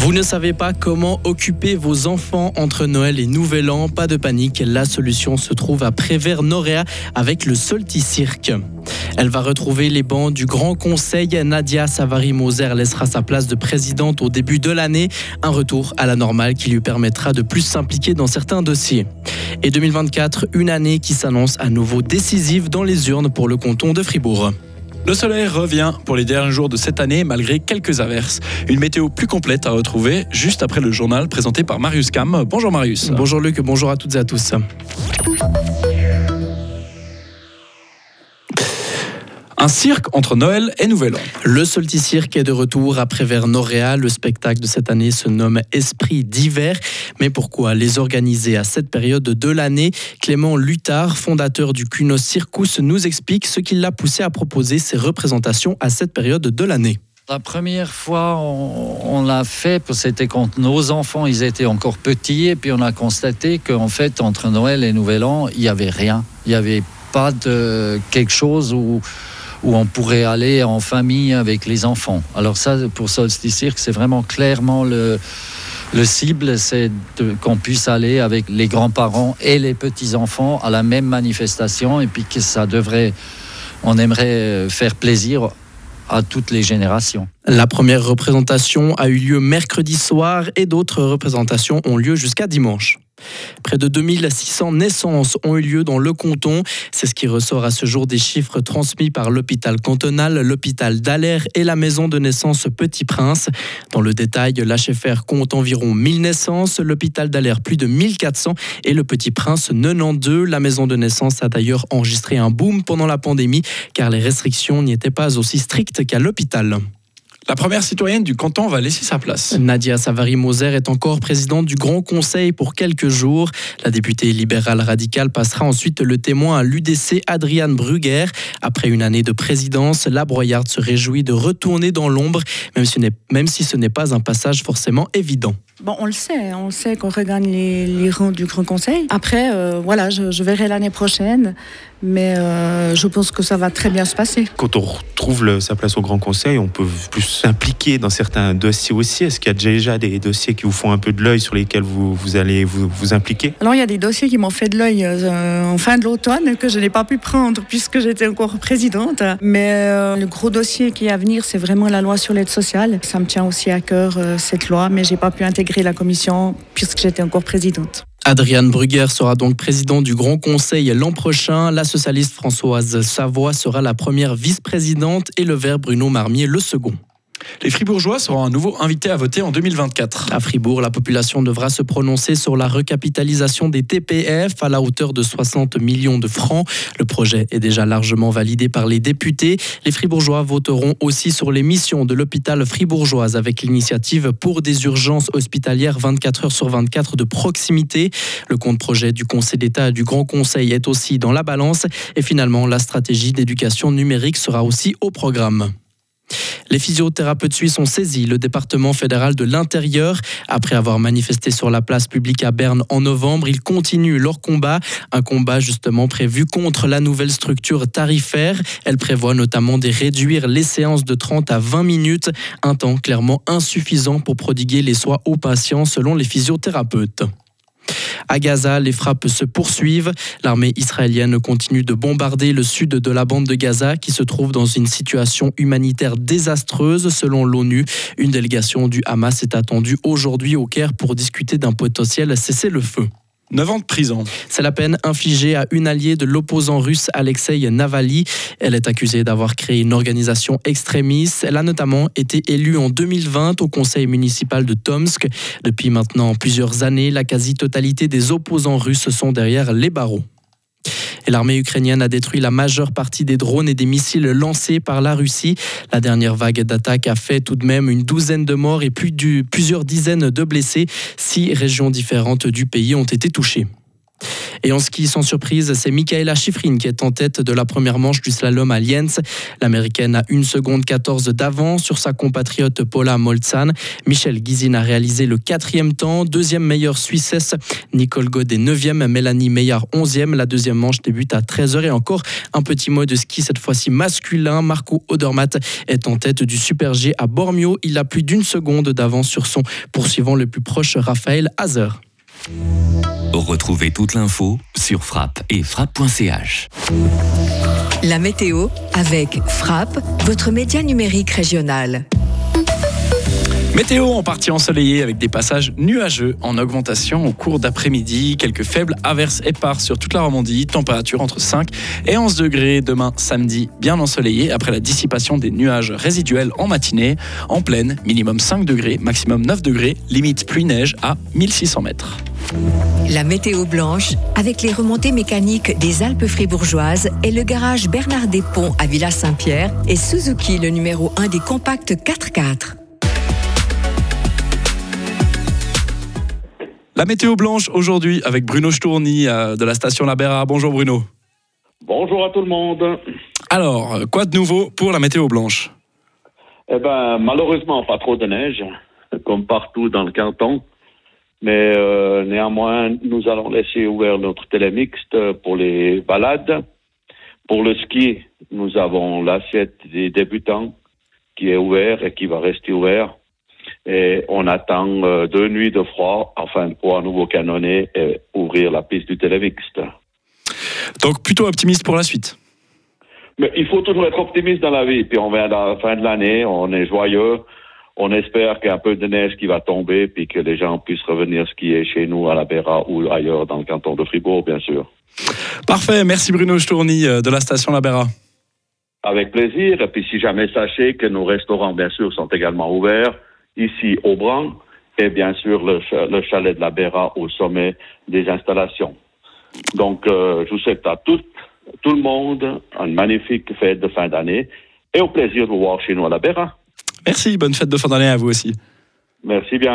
Vous ne savez pas comment occuper vos enfants entre Noël et Nouvel An Pas de panique, la solution se trouve à Prévert-Noréa avec le Solti Cirque. Elle va retrouver les bancs du Grand Conseil. Nadia Savary-Moser laissera sa place de présidente au début de l'année. Un retour à la normale qui lui permettra de plus s'impliquer dans certains dossiers. Et 2024, une année qui s'annonce à nouveau décisive dans les urnes pour le canton de Fribourg. Le soleil revient pour les derniers jours de cette année malgré quelques averses. Une météo plus complète à retrouver juste après le journal présenté par Marius Cam. Bonjour Marius. Bonjour Luc, bonjour à toutes et à tous. Un cirque entre Noël et Nouvel An. Le Solti Cirque est de retour après vers Noréa. Le spectacle de cette année se nomme Esprit d'hiver. Mais pourquoi les organiser à cette période de l'année? Clément Lutard, fondateur du Cuno Circus, nous explique ce qui l'a poussé à proposer ces représentations à cette période de l'année. La première fois, on, l'a fait, c'était quand nos enfants, ils étaient encore petits, et puis on a constaté qu'en fait, entre Noël et Nouvel An, il n'y avait rien. Il n'y avait pas de quelque chose où où on pourrait aller en famille avec les enfants. Alors ça, pour Solstice Cirque, c'est vraiment clairement le, le cible, c'est qu'on puisse aller avec les grands-parents et les petits-enfants à la même manifestation et puis que ça devrait, on aimerait faire plaisir à toutes les générations. La première représentation a eu lieu mercredi soir et d'autres représentations ont lieu jusqu'à dimanche. Près de 2600 naissances ont eu lieu dans le canton. C'est ce qui ressort à ce jour des chiffres transmis par l'hôpital cantonal, l'hôpital d'Aller et la maison de naissance Petit Prince. Dans le détail, l'HFR compte environ 1000 naissances, l'hôpital d'Aller plus de 1400 et le Petit Prince 92. La maison de naissance a d'ailleurs enregistré un boom pendant la pandémie car les restrictions n'y étaient pas aussi strictes qu'à l'hôpital. La première citoyenne du canton va laisser sa place. Nadia Savary-Moser est encore présidente du Grand Conseil pour quelques jours. La députée libérale radicale passera ensuite le témoin à l'UDC Adriane Brugger. Après une année de présidence, la Broyarde se réjouit de retourner dans l'ombre, même, si ce n'est pas un passage forcément évident. Bon, on le sait, on sait qu'on regagne les, rangs du Grand Conseil. Après, euh, voilà, je, verrai l'année prochaine, mais euh, je pense que ça va très bien se passer. Quand on retrouve sa place au Grand Conseil, on peut plus s'impliquer dans certains dossiers aussi. Est-ce qu'il y a déjà des dossiers qui vous font un peu de l'œil sur lesquels vous, vous allez vous, vous, impliquer? Alors, il y a des dossiers qui m'ont fait de l'œil euh, en fin de l'automne que je n'ai pas pu prendre puisque j'étais encore présidente. Mais le gros dossier qui est à venir, c'est vraiment la loi sur l'aide sociale. Ça me tient aussi à cœur, cette loi, mais j'ai pas pu intégrer la commission puisque j'étais encore présidente. Adriane Brugger sera donc président du Grand Conseil l'an prochain. La socialiste Françoise Savoie sera la première vice-présidente et le vert Bruno Marmier le second. Les Fribourgeois seront à nouveau invités à voter en 2024. À Fribourg, la population devra se prononcer sur la recapitalisation des TPF à la hauteur de 60 millions de francs. Le projet est déjà largement validé par les députés. Les Fribourgeois voteront aussi sur les missions de l'hôpital fribourgeoise avec l'initiative pour des urgences hospitalières 24 heures sur 24 de proximité. Le compte projet du Conseil d'État et du Grand Conseil est aussi dans la balance. Et finalement, la stratégie d'éducation numérique sera aussi au programme. Les physiothérapeutes suisses ont saisi le département fédéral de l'intérieur. Après avoir manifesté sur la place publique à Berne en novembre, ils continuent leur combat. Un combat justement prévu contre la nouvelle structure tarifaire. Elle prévoit notamment de réduire les séances de 30 à 20 minutes, un temps clairement insuffisant pour prodiguer les soins aux patients selon les physiothérapeutes. À Gaza, les frappes se poursuivent. L'armée israélienne continue de bombarder le sud de la bande de Gaza qui se trouve dans une situation humanitaire désastreuse selon l'ONU. Une délégation du Hamas est attendue aujourd'hui au Caire pour discuter d'un potentiel cessez-le-feu. 9 ans de prison. C'est la peine infligée à une alliée de l'opposant russe Alexei Navalny. Elle est accusée d'avoir créé une organisation extrémiste. Elle a notamment été élue en 2020 au conseil municipal de Tomsk. Depuis maintenant plusieurs années, la quasi-totalité des opposants russes sont derrière les barreaux. L'armée ukrainienne a détruit la majeure partie des drones et des missiles lancés par la Russie. La dernière vague d'attaque a fait tout de même une douzaine de morts et plus plusieurs dizaines de blessés. Six régions différentes du pays ont été touchées. Et en ski, sans surprise, c'est Michaela Schifrin qui est en tête de la première manche du slalom à Lienz. L'américaine a 1 seconde 14 d'avance sur sa compatriote Paula Molzan. Michel Guizine a réalisé le quatrième temps. Deuxième meilleure Suissesse, Nicole Godet 9e, Mélanie Meillard 11e. La deuxième manche débute à 13h et encore un petit mot de ski, cette fois-ci masculin. Marco Odermatt est en tête du Super G à Bormio. Il a plus d'une seconde d'avance sur son poursuivant le plus proche, Raphaël Hazer. Retrouvez toute l'info sur frappe et frappe.ch. La météo avec Frappe, votre média numérique régional. Météo en partie ensoleillée avec des passages nuageux en augmentation au cours d'après-midi. Quelques faibles averses éparses sur toute la Romandie. Température entre 5 et 11 degrés demain samedi, bien ensoleillé après la dissipation des nuages résiduels en matinée. En pleine, minimum 5 degrés, maximum 9 degrés, limite pluie-neige à 1600 mètres. La météo blanche avec les remontées mécaniques des Alpes fribourgeoises et le garage Bernard Desponts à Villa Saint-Pierre et Suzuki le numéro 1 des compacts 4x4. La météo blanche aujourd'hui avec Bruno Stourny euh, de la station La Béra. Bonjour Bruno. Bonjour à tout le monde. Alors, quoi de nouveau pour la météo blanche? Eh ben, malheureusement, pas trop de neige, comme partout dans le canton. Mais euh, néanmoins, nous allons laisser ouvert notre télémixte pour les balades. Pour le ski, nous avons l'assiette des débutants qui est ouvert et qui va rester ouvert. Et on attend euh, deux nuits de froid afin pour à nouveau canonner et ouvrir la piste du télémixte. Donc plutôt optimiste pour la suite. Mais il faut toujours être optimiste dans la vie. Puis on vient à la fin de l'année, on est joyeux. On espère qu'il y a un peu de neige qui va tomber, puis que les gens puissent revenir skier chez nous à la Béra ou ailleurs dans le canton de Fribourg, bien sûr. Parfait, merci Bruno Stourny euh, de la station La Béra. Avec plaisir. Et puis si jamais sachez que nos restaurants, bien sûr, sont également ouverts ici au Bran et bien sûr le, le chalet de la Béra au sommet des installations. Donc, euh, je vous souhaite à tout, tout le monde une magnifique fête de fin d'année et au plaisir de vous voir chez nous à la Béra. Merci, bonne fête de fin d'année à vous aussi. Merci bien.